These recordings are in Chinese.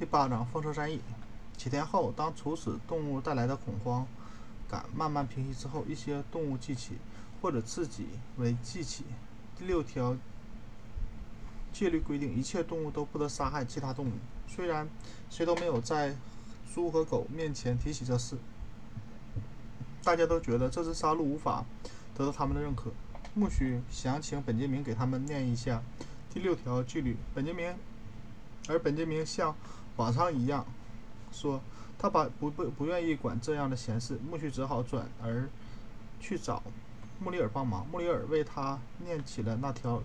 第八章风车战役。几天后，当处死动物带来的恐慌感慢慢平息之后，一些动物记起，或者自己为记起。第六条戒律规定，一切动物都不得杀害其他动物。虽然谁都没有在猪和狗面前提起这事，大家都觉得这次杀戮无法得到他们的认可。穆许想请本杰明给他们念一下第六条纪律。本杰明，而本杰明向往常一样说，他把不不不愿意管这样的闲事。木须只好转而去找穆里尔帮忙。穆里尔为他念起了那条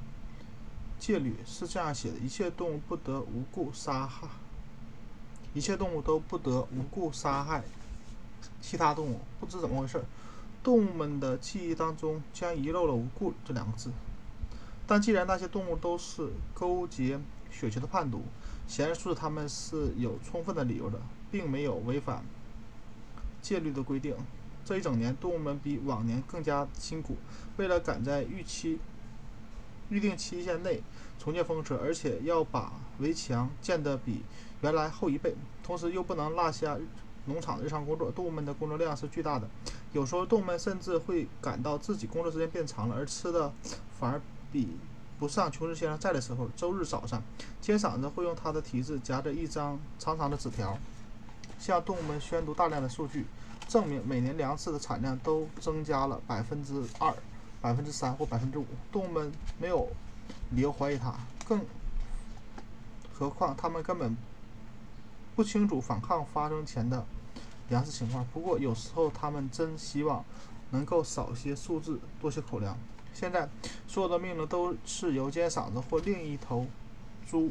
戒律，是这样写的：一切动物不得无故杀害，一切动物都不得无故杀害其他动物。不知怎么回事，动物们的记忆当中将遗漏了“无故”这两个字。但既然那些动物都是勾结雪球的叛徒，显然说他们是有充分的理由的，并没有违反戒律的规定。这一整年，动物们比往年更加辛苦，为了赶在预期预定期限内重建风车，而且要把围墙建得比原来厚一倍，同时又不能落下农场日常工作。动物们的工作量是巨大的，有时候动物们甚至会感到自己工作时间变长了，而吃的反而比不上琼斯先生在的时候。周日早上，尖嗓子会用他的蹄子夹着一张长长的纸条，向动物们宣读大量的数据，证明每年粮食的产量都增加了百分之二、百分之三或百分之五。动物们没有理由怀疑他，更何况他们根本不清楚反抗发生前的粮食情况。不过有时候他们真希望能够少些数字，多些口粮。现在所有的命令都是由尖嗓子或另一头猪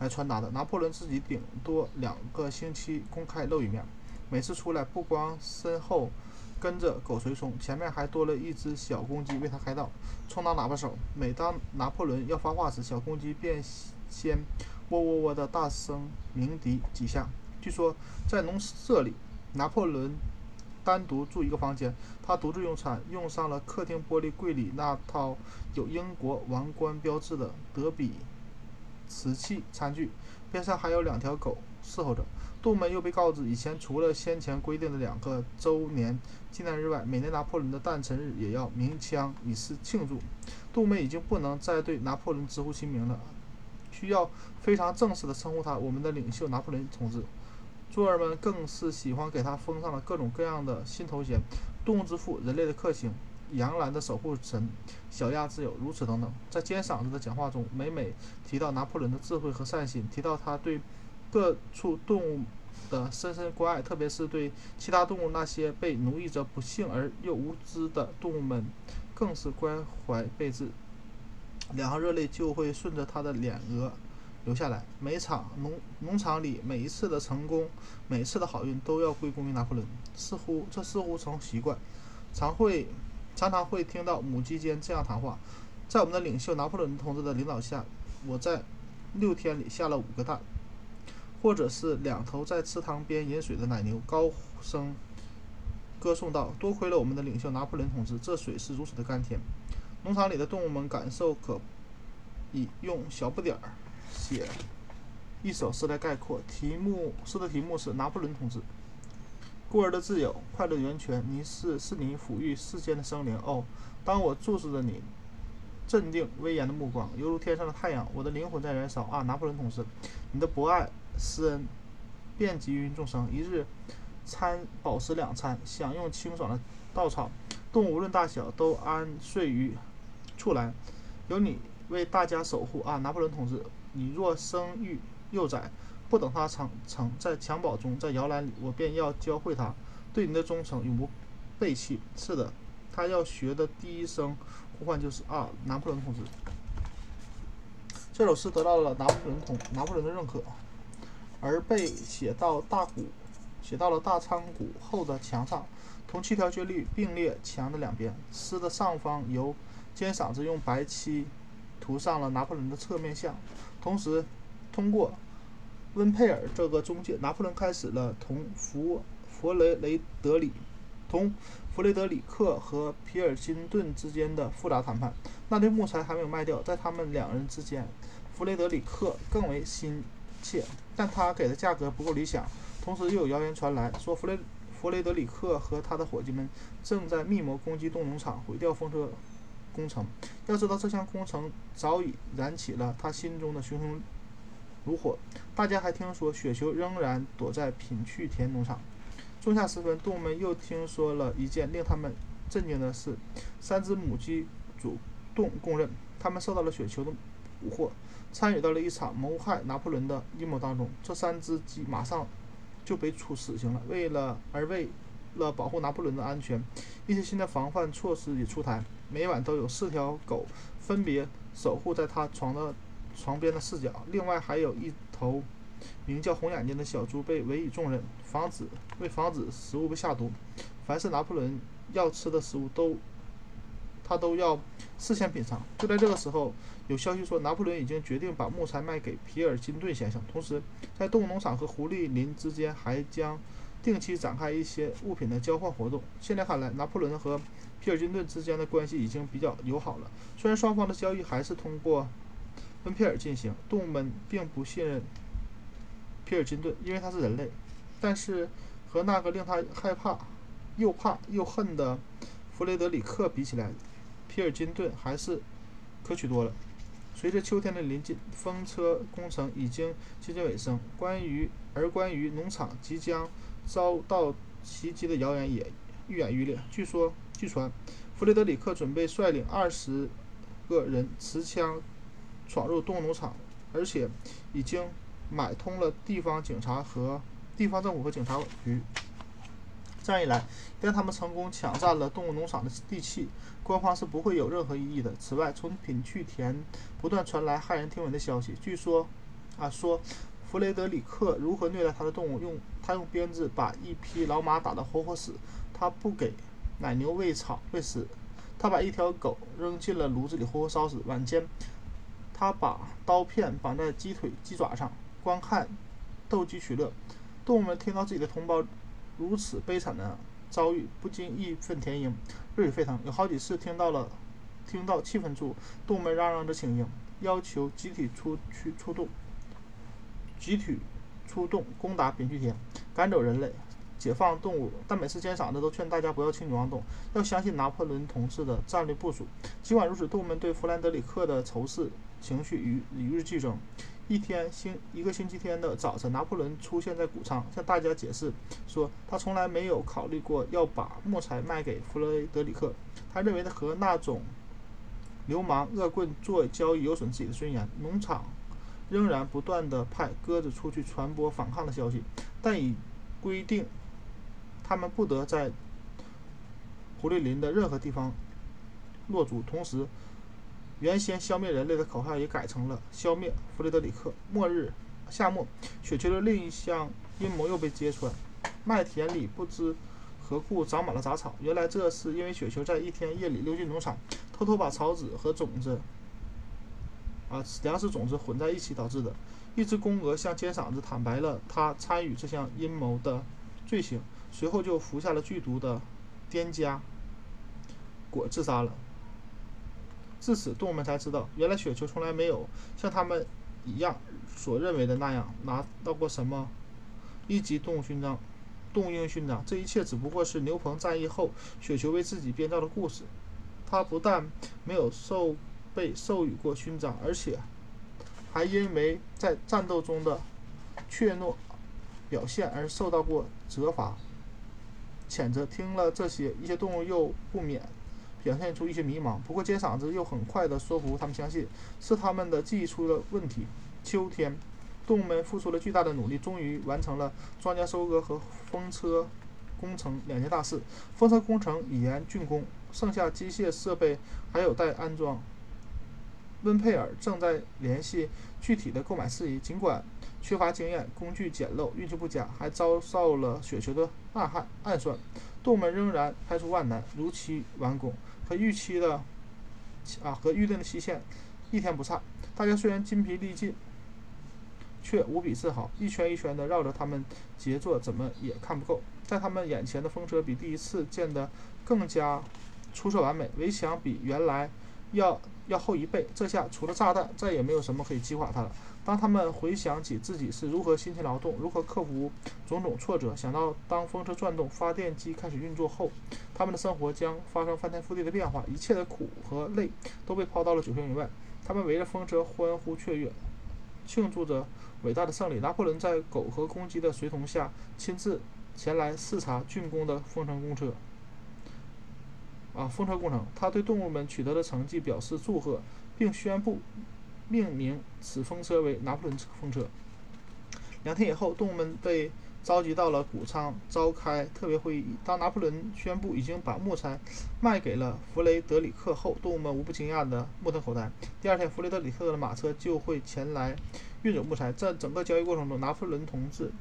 来传达的。拿破仑自己顶多两个星期公开露一面，每次出来不光身后跟着狗随从，前面还多了一只小公鸡为他开道，充当喇叭手。每当拿破仑要发话时，小公鸡便先喔喔喔的大声鸣笛几下。据说在农舍里，拿破仑单独住一个房间，他独自用餐，用上了客厅玻璃柜里那套有英国王冠标志的德比瓷器餐具，边上还有两条狗伺候着。杜梅又被告知，以前除了先前规定的两个周年纪念日外，每年拿破仑的诞辰日也要鸣枪以示庆祝。杜梅已经不能再对拿破仑直呼其名了，需要非常正式地称呼他“我们的领袖拿破仑同志”。猪儿们更是喜欢给他封上了各种各样的新头衔：动物之父、人类的克星、羊栏的守护神、小鸭之友，如此等等。在尖嗓子的讲话中，每每提到拿破仑的智慧和善心，提到他对各处动物的深深关爱，特别是对其他动物那些被奴役着不幸而又无知的动物们，更是关怀备至。两行热泪就会顺着他的脸额。留下来。每场农农场里每一次的成功，每一次的好运都要归功于拿破仑。似乎这似乎成习惯，常会常常会听到母鸡间这样谈话：在我们的领袖拿破仑同志的领导下，我在六天里下了五个蛋。或者是两头在池塘边饮水的奶牛高声歌颂道：“多亏了我们的领袖拿破仑同志，这水是如此的甘甜。”农场里的动物们感受可以用小不点儿。写一首诗来概括，题目诗的题目是《拿破仑同志》。孤儿的自由，快乐源泉，你是是你抚育世间的生灵。哦，当我注视着你，镇定威严的目光，犹如天上的太阳，我的灵魂在燃烧。啊，拿破仑同志，你的博爱施恩遍及于众生。一日餐饱食两餐，享用清爽的稻草，动物无论大小都安睡于处栏，有你为大家守护。啊，拿破仑同志。你若生育幼崽，不等他长成在襁褓中，在摇篮里，我便要教会他对你的忠诚，永不背弃。是的，他要学的第一声呼唤就是啊，拿破仑同志。这首诗得到了拿破仑同拿破仑的认可，而被写到大鼓，写到了大仓谷后的墙上，同七条戒律并列墙的两边。诗的上方由尖嗓子用白漆涂上了拿破仑的侧面像。同时，通过温佩尔这个中介，拿破仑开始了同弗弗雷雷德里、同弗雷德里克和皮尔金顿之间的复杂谈判。那堆木材还没有卖掉，在他们两人之间，弗雷德里克更为心切，但他给的价格不够理想。同时，又有谣言传来，说弗雷弗雷德里克和他的伙计们正在密谋攻击动农场，毁掉风车工程。要知道，这项工程早已燃起了他心中的熊熊炉火。大家还听说，雪球仍然躲在品趣田农场。仲夏时分，动物们又听说了一件令他们震惊的事：三只母鸡主动供认，他们受到了雪球的蛊惑，参与到了一场谋害拿破仑的阴谋当中。这三只鸡马上就被处死刑了。为了而为了保护拿破仑的安全，一些新的防范措施也出台。每晚都有四条狗分别守护在他床的床边的四角，另外还有一头名叫红眼睛的小猪被委以重任，防止为防止食物被下毒，凡是拿破仑要吃的食物都他都要事先品尝。就在这个时候，有消息说拿破仑已经决定把木材卖给皮尔金顿先生，同时在动物农场和狐狸林之间还将定期展开一些物品的交换活动。现在看来，拿破仑和皮尔金顿之间的关系已经比较友好了，虽然双方的交易还是通过温佩尔进行。动物们并不信任皮尔金顿，因为他是人类，但是和那个令他害怕、又怕又恨的弗雷德里克比起来，皮尔金顿还是可取多了。随着秋天的临近，风车工程已经接近尾声，关于而关于农场即将遭到袭击的谣言也愈演愈烈。据说。据传，弗雷德里克准备率领二十个人持枪闯入动物农场，而且已经买通了地方警察和地方政府和警察局。这样一来，一旦他们成功抢占了动物农场的地契，官方是不会有任何异议的。此外，从品趣田不断传来骇人听闻的消息，据说，啊，说弗雷德里克如何虐待他的动物，用他用鞭子把一匹老马打得活活死，他不给。奶牛喂草喂食，他把一条狗扔进了炉子里活活烧死。晚间，他把刀片绑在鸡腿、鸡爪上，观看斗鸡取乐。动物们听到自己的同胞如此悲惨的遭遇，不禁义愤填膺，热血沸腾。有好几次听到了，听到气氛处，动物们嚷嚷着请缨，要求集体出去出动，集体出动攻打扁鹊田，赶走人类。解放动物，但每次尖嗓子都劝大家不要轻举妄动，要相信拿破仑同志的战略部署。尽管如此，动物们对弗兰德里克的仇视情绪与与日俱增。一天星一个星期天的早晨，拿破仑出现在谷仓，向大家解释说，他从来没有考虑过要把木材卖给弗雷德里克。他认为他和那种流氓恶棍做交易有损自己的尊严。农场仍然不断地派鸽子出去传播反抗的消息，但已规定。他们不得在狐狸林的任何地方落足。同时，原先消灭人类的口号也改成了“消灭弗雷德里克”。末日，夏末，雪球的另一项阴谋又被揭穿：麦田里不知何故长满了杂草。原来，这是因为雪球在一天夜里溜进农场，偷偷把草籽和种子啊粮食种子混在一起导致的。一只公鹅向尖嗓子坦白了他参与这项阴谋的罪行。随后就服下了剧毒的颠加果自杀了。至此，动物们才知道，原来雪球从来没有像他们一样所认为的那样拿到过什么一级动物勋章、动物英雄勋章。这一切只不过是牛棚战役后雪球为自己编造的故事。他不但没有受被授予过勋章，而且还因为在战斗中的怯懦表现而受到过责罚。谴责听了这些，一些动物又不免表现出一些迷茫。不过尖嗓子又很快地说服他们相信，是他们的记忆出了问题。秋天，动物们付出了巨大的努力，终于完成了庄稼收割和风车工程两件大事。风车工程已然竣工，剩下机械设备还有待安装。温佩尔正在联系具体的购买事宜，尽管。缺乏经验，工具简陋，运气不佳，还遭受了雪球的暗害暗算。动物们仍然排除万难，如期完工，和预期的啊和预定的期限一天不差。大家虽然筋疲力尽，却无比自豪。一圈一圈地绕着他们杰作，怎么也看不够。在他们眼前的风车比第一次见的更加出色完美，围墙比原来要要厚一倍。这下除了炸弹，再也没有什么可以击垮他了。当他们回想起自己是如何辛勤劳动，如何克服种种挫折，想到当风车转动，发电机开始运作后，他们的生活将发生翻天覆地的变化，一切的苦和累都被抛到了九霄云外。他们围着风车欢呼雀跃，庆祝着伟大的胜利。拿破仑在狗和公鸡的随同下，亲自前来视察竣工的风城公车。啊，风车工程，他对动物们取得的成绩表示祝贺，并宣布。命名此风车为拿破仑风车。两天以后，动物们被召集到了谷仓召开特别会议。当拿破仑宣布已经把木材卖给了弗雷德里克后，动物们无不惊讶的目瞪口呆。第二天，弗雷德里克的马车就会前来运走木材。在整个交易过程中，拿破仑同志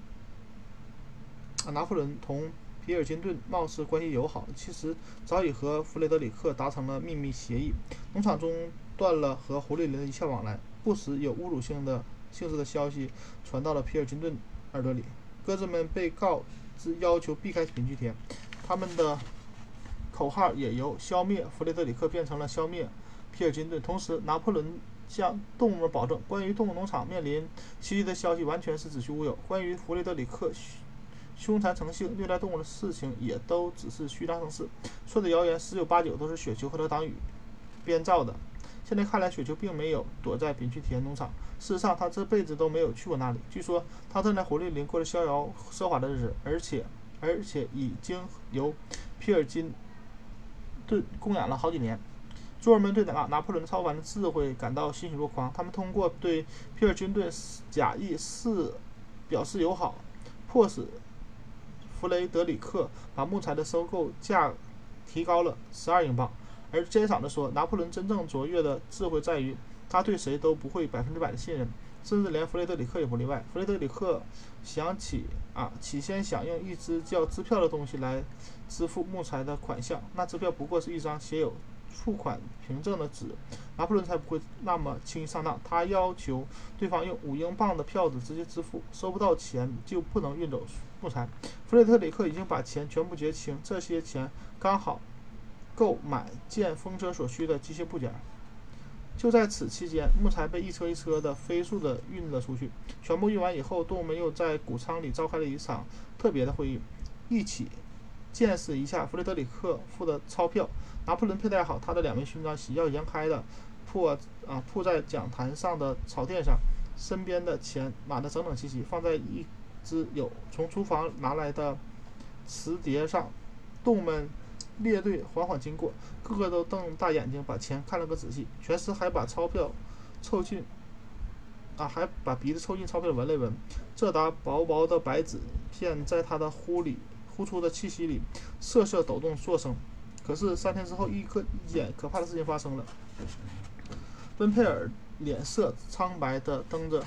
啊，拿破仑同皮尔金顿貌似关系友好，其实早已和弗雷德里克达成了秘密协议。农场中。断了和狐狸林的一切往来，不时有侮辱性的性质的消息传到了皮尔金顿耳朵里。鸽子们被告知要求避开贫瘠田，他们的口号也由消灭弗雷德里克变成了消灭皮尔金顿。同时，拿破仑向动物们保证，关于动物农场面临袭击的消息完全是子虚乌有，关于弗雷德里克凶残成性、虐待动物的事情也都只是虚张声势。说的谣言十有八九都是雪球和他党羽编造的。现在看来，雪球并没有躲在丙区田农场。事实上，他这辈子都没有去过那里。据说，他正在狐狸林过着逍遥奢华的日子，而且，而且已经由皮尔金顿供养了好几年。猪人们对拿拿破仑超凡的智慧感到欣喜若狂。他们通过对皮尔金顿假意示表示友好，迫使弗雷德里克把木材的收购价提高了十二英镑。而坚爽地说，拿破仑真正卓越的智慧在于，他对谁都不会百分之百的信任，甚至连弗雷德里克也不例外。弗雷德里克想起啊，起先想用一支叫支票的东西来支付木材的款项，那支票不过是一张写有付款凭证的纸。拿破仑才不会那么轻易上当，他要求对方用五英镑的票子直接支付，收不到钱就不能运走木材。弗雷德里克已经把钱全部结清，这些钱刚好。购买建风车所需的机械部件。就在此期间，木材被一车一车的飞速的运了出去。全部运完以后，动物们又在谷仓里召开了一场特别的会议，一起见识一下弗雷德里克付的钞票。拿破仑佩戴好他的两枚勋章，喜笑颜开的铺啊铺在讲坛上的草垫上，身边的钱码得整整齐齐，放在一只有从厨房拿来的瓷碟上。动物们。列队缓缓经过，个个都瞪大眼睛把钱看了个仔细。全师还把钞票凑近，啊，还把鼻子凑近钞票闻了闻。这沓薄薄的白纸片在他的呼里呼出的气息里瑟瑟抖动作声。可是三天之后，一个一件可怕的事情发生了。温佩尔脸色苍白地蹬着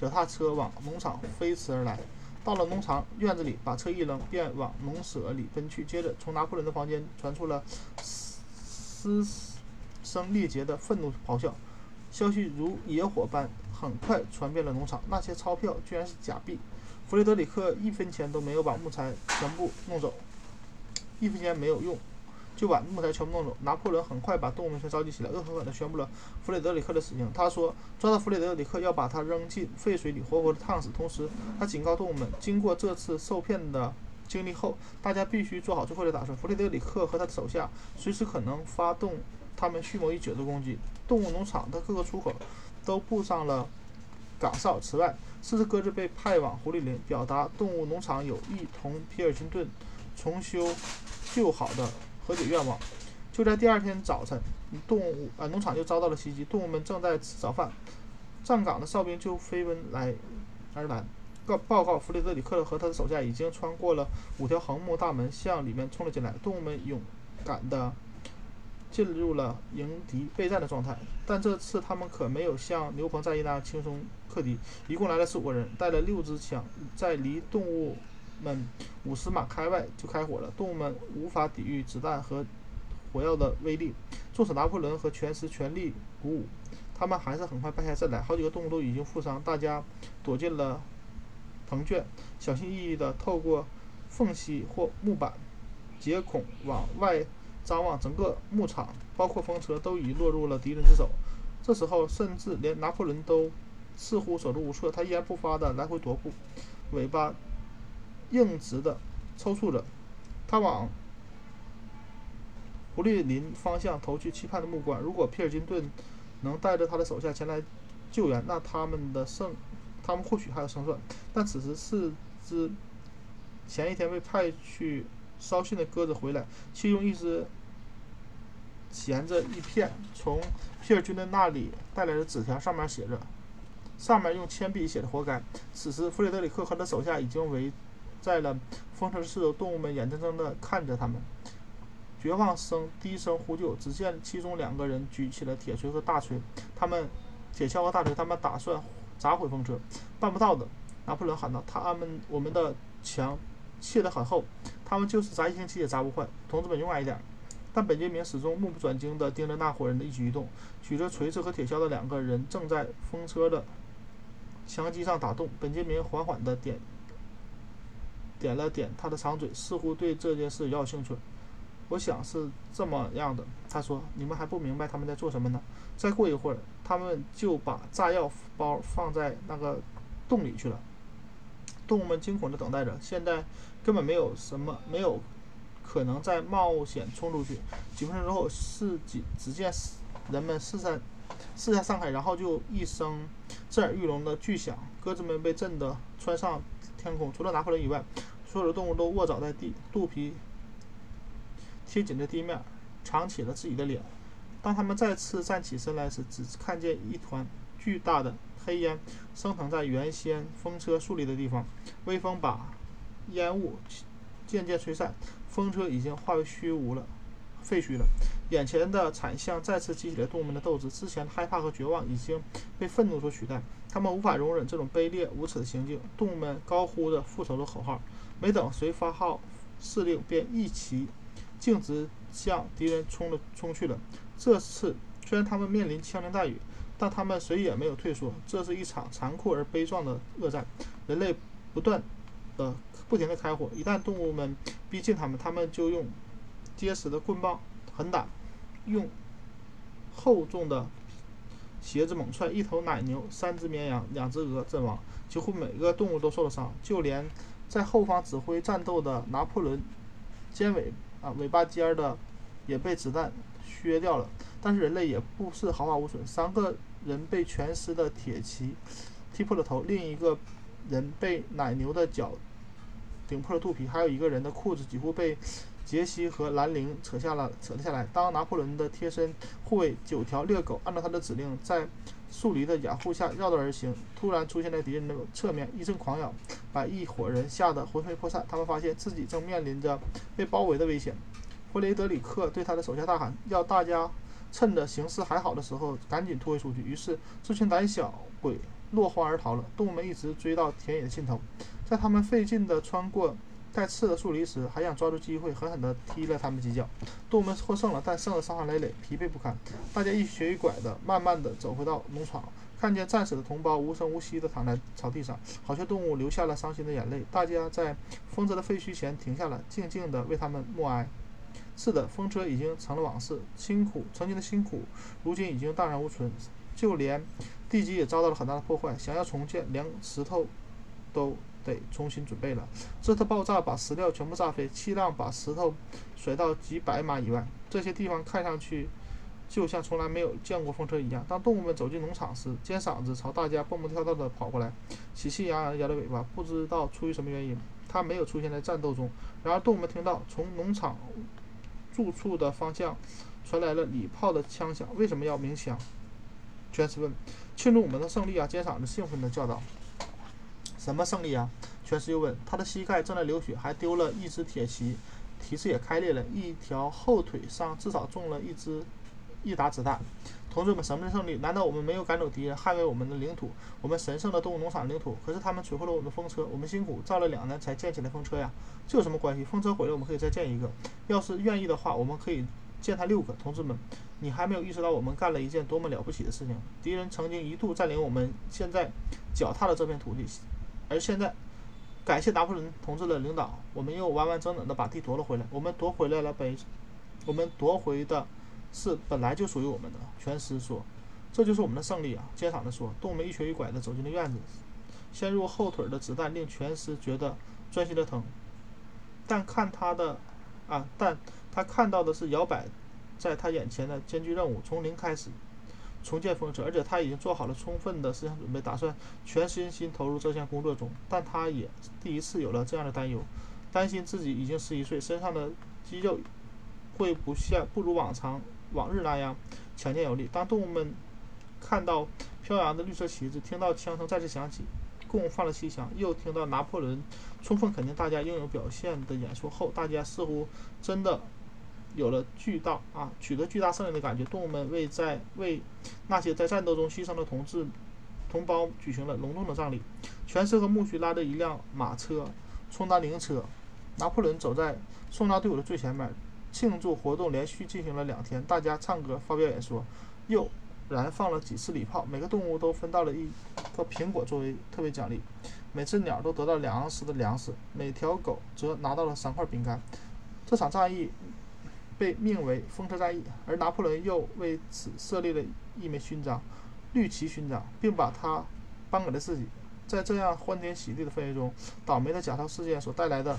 脚踏车往农场飞驰而来。到了农场院子里，把车一扔，便往农舍里奔去。接着，从拿破仑的房间传出了嘶嘶声力竭的愤怒咆哮，消息如野火般很快传遍了农场。那些钞票居然是假币！弗雷德里克一分钱都没有把木材全部弄走，一分钱没有用。就把木材全部弄走。拿破仑很快把动物们全召集起来，恶狠狠地宣布了弗雷德里克的死刑。他说：“抓到弗雷德里克，要把他扔进沸水里，活活地烫死。”同时，他警告动物们，经过这次受骗的经历后，大家必须做好最后的打算。弗雷德里克和他的手下随时可能发动他们蓄谋已久的攻击。动物农场的各个出口都布上了岗哨。此外，四只鸽子被派往狐狸林，表达动物农场有意同皮尔金顿重修旧好的。和解愿望。就在第二天早晨，动物啊农场就遭到了袭击。动物们正在吃早饭，站岗的哨兵就飞奔来而来，告报告弗雷德里克和他的手下已经穿过了五条横木大门，向里面冲了进来。动物们勇敢的进入了迎敌备战的状态，但这次他们可没有像牛棚战役那样轻松克敌。一共来了十五个人，带了六支枪，在离动物。们五十码开外就开火了，动物们无法抵御子弹和火药的威力。纵使拿破仑和全师全力鼓舞，他们还是很快败下阵来。好几个动物都已经负伤，大家躲进了棚圈，小心翼翼地透过缝隙或木板截孔往外张望，整个牧场，包括风车，都已落入了敌人之手。这时候，甚至连拿破仑都似乎手足无措，他一言不发地来回踱步，尾巴硬直的抽搐着。他往狐狸林方向投去期盼的目光。如果皮尔金顿能带着他的手下前来救援，那他们的胜，他们或许还有胜算。但此时，四只前一天被派去捎信的鸽子回来，其中一只衔着一片从皮尔军的那里带来的纸条，上面写着，上面用铅笔写的“活该”。此时，弗雷德里克和他的手下已经围在了风车四周，动物们眼睁睁地看着他们。绝望声低声呼救，只见其中两个人举起了铁锤和大锤，他们铁锹和大锤，他们打算砸毁风车，办不到的。拿破仑喊道：“他们我们的墙砌得很厚，他们就是砸一星期也砸不坏。同志们，勇敢一点！”但本杰明始终目不转睛地盯着那伙人的一举一动。举着锤子和铁锹的两个人正在风车的墙基上打洞。本杰明缓缓地点点了点他的长嘴，似乎对这件事有兴趣。我想是这么样的，他说：“你们还不明白他们在做什么呢？再过一会儿，他们就把炸药包放在那个洞里去了。”动物们惊恐地等待着，现在根本没有什么，没有可能再冒险冲出去。几分钟之后，是几只见人们四散四下散开，然后就一声震耳欲聋的巨响，鸽子们被震得穿上天空。除了拿破仑以外，所有的动物都卧倒在地，肚皮。贴紧着地面，藏起了自己的脸。当他们再次站起身来时，只看见一团巨大的黑烟升腾在原先风车竖立的地方。微风把烟雾渐渐吹散，风车已经化为虚无了，废墟了。眼前的惨象再次激起了动物们的斗志。之前的害怕和绝望已经被愤怒所取代。他们无法容忍这种卑劣无耻的行径。动物们高呼着复仇的口号。没等谁发号施令，便一齐。径直向敌人冲了冲去了。这次虽然他们面临枪林弹雨，但他们谁也没有退缩。这是一场残酷而悲壮的恶战。人类不断的、不停的开火。一旦动物们逼近他们，他们就用结实的棍棒狠打，用厚重的鞋子猛踹。一头奶牛、三只绵羊、两只鹅阵亡，几乎每个动物都受了伤。就连在后方指挥战斗的拿破仑，尖尾。啊，尾巴尖的也被子弹削掉了，但是人类也不是毫发无损。三个人被全尸的铁骑踢破了头，另一个人被奶牛的脚顶破了肚皮，还有一个人的裤子几乎被杰西和兰陵扯下了扯了下来。当拿破仑的贴身护卫九条猎狗按照他的指令在树篱的掩护下绕道而行，突然出现在敌人的侧面，一阵狂咬，把一伙人吓得魂飞魄散。他们发现自己正面临着被包围的危险。弗雷德里克对他的手下大喊：“要大家趁着形势还好的时候赶紧突围出去。”于是，这群胆小鬼落荒而逃了。动物们一直追到田野的尽头，在他们费劲地穿过带刺的树篱时，还想抓住机会狠狠地踢了他们几脚。动物们获胜了，但胜得伤痕累累，疲惫不堪。大家一瘸一拐地慢慢地走回到农场，看见战死的同胞无声无息地躺在草地上，好些动物流下了伤心的眼泪。大家在风车的废墟前停下了，静静地为他们默哀。是的，风车已经成了往事，辛苦曾经的辛苦，如今已经荡然无存，就连地基也遭到了很大的破坏。想要重建，连石头都得重新准备了。这次爆炸把石料全部炸飞，气浪把石头甩到几百码以外。这些地方看上去就像从来没有见过风车一样。当动物们走进农场时，尖嗓子朝大家蹦蹦跳跳地跑过来，喜气洋洋地摇着尾巴。不知道出于什么原因，它没有出现在战斗中。然而，动物们听到从农场。住处的方向传来了礼炮的枪响。为什么要鸣枪？全尸问。庆祝我们的胜利啊！尖嗓子兴奋地叫道。什么胜利啊？全师又问。他的膝盖正在流血，还丢了一只铁骑，蹄子也开裂了，一条后腿上至少中了一支一打子弹。同志们，什么是胜利？难道我们没有赶走敌人，捍卫我们的领土，我们神圣的动物农场领土？可是他们摧毁了我们的风车，我们辛苦造了两年才建起来风车呀，这有什么关系？风车毁了，我们可以再建一个。要是愿意的话，我们可以建它六个。同志们，你还没有意识到我们干了一件多么了不起的事情。敌人曾经一度占领我们现在脚踏的这片土地，而现在，感谢拿破仑同志的领导，我们又完完整整的把地夺了回来。我们夺回来了北我们夺回的是本来就属于我们的。全师说：“这就是我们的胜利啊！”尖嗓的说：“动物一瘸一拐的走进了院子，先入后腿的子弹令全师觉得钻心的疼。但看他的啊，但他看到的是摇摆在他眼前的艰巨任务，从零开始。”重建风车，而且他已经做好了充分的思想准备，打算全身心投入这项工作中。但他也第一次有了这样的担忧，担心自己已经十一岁，身上的肌肉会不像不如往常往日那样强健有力。当动物们看到飘扬的绿色旗帜，听到枪声再次响起，共放了七枪，又听到拿破仑充分肯定大家应有表现的演说后，大家似乎真的。有了巨大啊，取得巨大胜利的感觉。动物们为在为那些在战斗中牺牲的同志同胞举行了隆重的葬礼。全师和牧区拉着一辆马车充当灵车，拿破仑走在送葬队伍的最前面。庆祝活动连续进行了两天，大家唱歌、发表演说，又燃放了几次礼炮。每个动物都分到了一个苹果作为特别奖励，每只鸟都得到两盎司的粮食，每条狗则拿到了三块饼干。这场战役。被命为风车战役，而拿破仑又为此设立了一枚勋章——绿旗勋章，并把它颁给了自己。在这样欢天喜地的氛围中，倒霉的假钞事件所带来的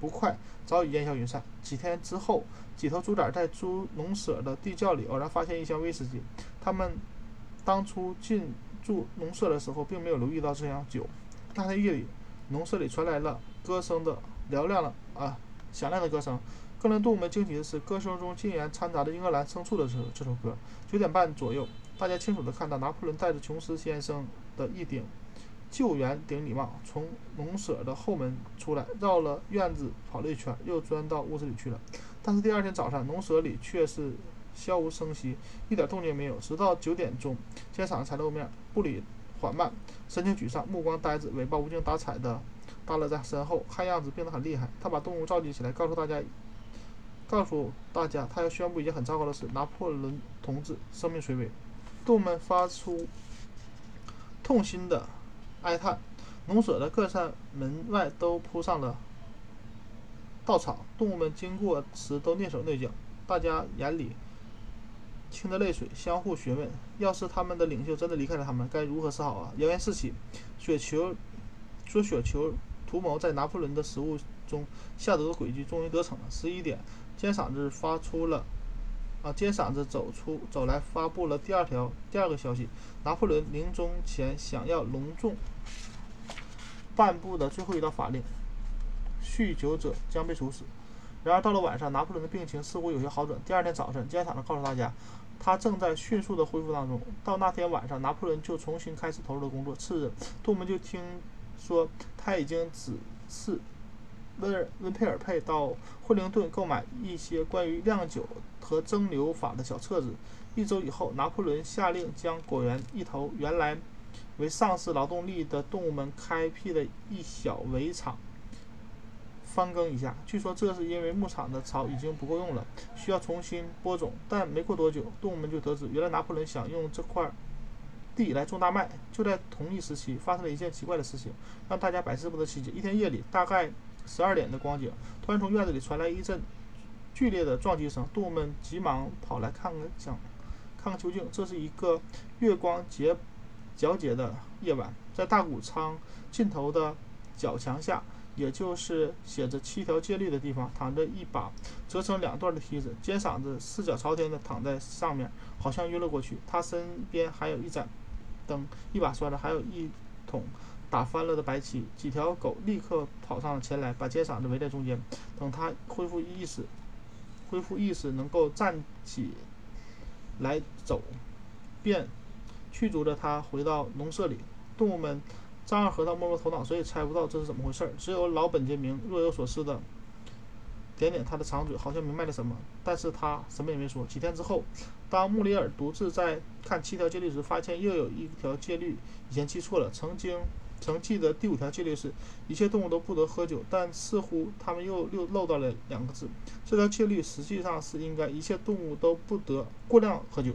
不快早已烟消云散。几天之后，几头猪崽在猪农舍的地窖里偶然发现一箱威士忌。他们当初进驻农舍的时候，并没有留意到这箱酒。那天夜里，农舍里传来了歌声的嘹亮的啊响亮的歌声。更令动物们惊奇的是，歌声中竟然掺杂着英格兰牲畜的这这首歌。九点半左右，大家清楚地看到拿破仑戴着琼斯先生的一顶救援顶礼帽，从农舍的后门出来，绕了院子跑了一圈，又钻到屋子里去了。但是第二天早上，农舍里却是悄无声息，一点动静没有。直到九点钟，尖嗓子才露面，步履缓慢，神情沮丧，目光呆滞，尾巴无精打采的耷拉在身后，看样子病得很厉害。他把动物召集起来，告诉大家。告诉大家，他要宣布一件很糟糕的事：拿破仑同志生命垂危。动物们发出痛心的哀叹。农舍的各扇门外都铺上了稻草。动物们经过时都蹑手蹑脚，大家眼里噙着泪水，相互询问：要是他们的领袖真的离开了他们，该如何是好啊？谣言四起，雪球说雪球图谋在拿破仑的食物中下毒的诡计终于得逞了。十一点。尖嗓子发出了，啊！尖嗓子走出走来，发布了第二条第二个消息：拿破仑临终前想要隆重颁布的最后一道法令，酗酒者将被处死。然而到了晚上，拿破仑的病情似乎有些好转。第二天早晨，尖嗓子告诉大家，他正在迅速的恢复当中。到那天晚上，拿破仑就重新开始投入了工作。次日，动物们就听说他已经指示。温尔温佩尔佩到惠灵顿购买一些关于酿酒和蒸馏法的小册子。一周以后，拿破仑下令将果园一头原来为丧失劳动力的动物们开辟的一小围场翻耕一下。据说这是因为牧场的草已经不够用了，需要重新播种。但没过多久，动物们就得知，原来拿破仑想用这块地来种大麦。就在同一时期，发生了一件奇怪的事情，让大家百思不得其解。一天夜里，大概。十二点的光景，突然从院子里传来一阵剧烈的撞击声，动物们急忙跑来看看，想看看究竟。这是一个月光洁皎洁的夜晚，在大谷仓尽头的角墙下，也就是写着七条戒律的地方，躺着一把折成两段的梯子，尖嗓子四脚朝天的躺在上面，好像晕了过去。他身边还有一盏灯，一把刷子，还有一桶。打翻了的白旗，几条狗立刻跑上前来，把尖嗓子围在中间。等他恢复意识，恢复意识能够站起来走，便驱逐着他回到农舍里。动物们张二和尚摸摸头脑，谁也猜不到这是怎么回事。只有老本杰明若有所思的点点他的长嘴，好像明白了什么，但是他什么也没说。几天之后，当穆里尔独自在看七条戒律时，发现又有一条戒律以前记错了，曾经。曾记得第五条戒律是一切动物都不得喝酒，但似乎他们又又漏到了两个字。这条戒律实际上是应该一切动物都不得过量喝酒。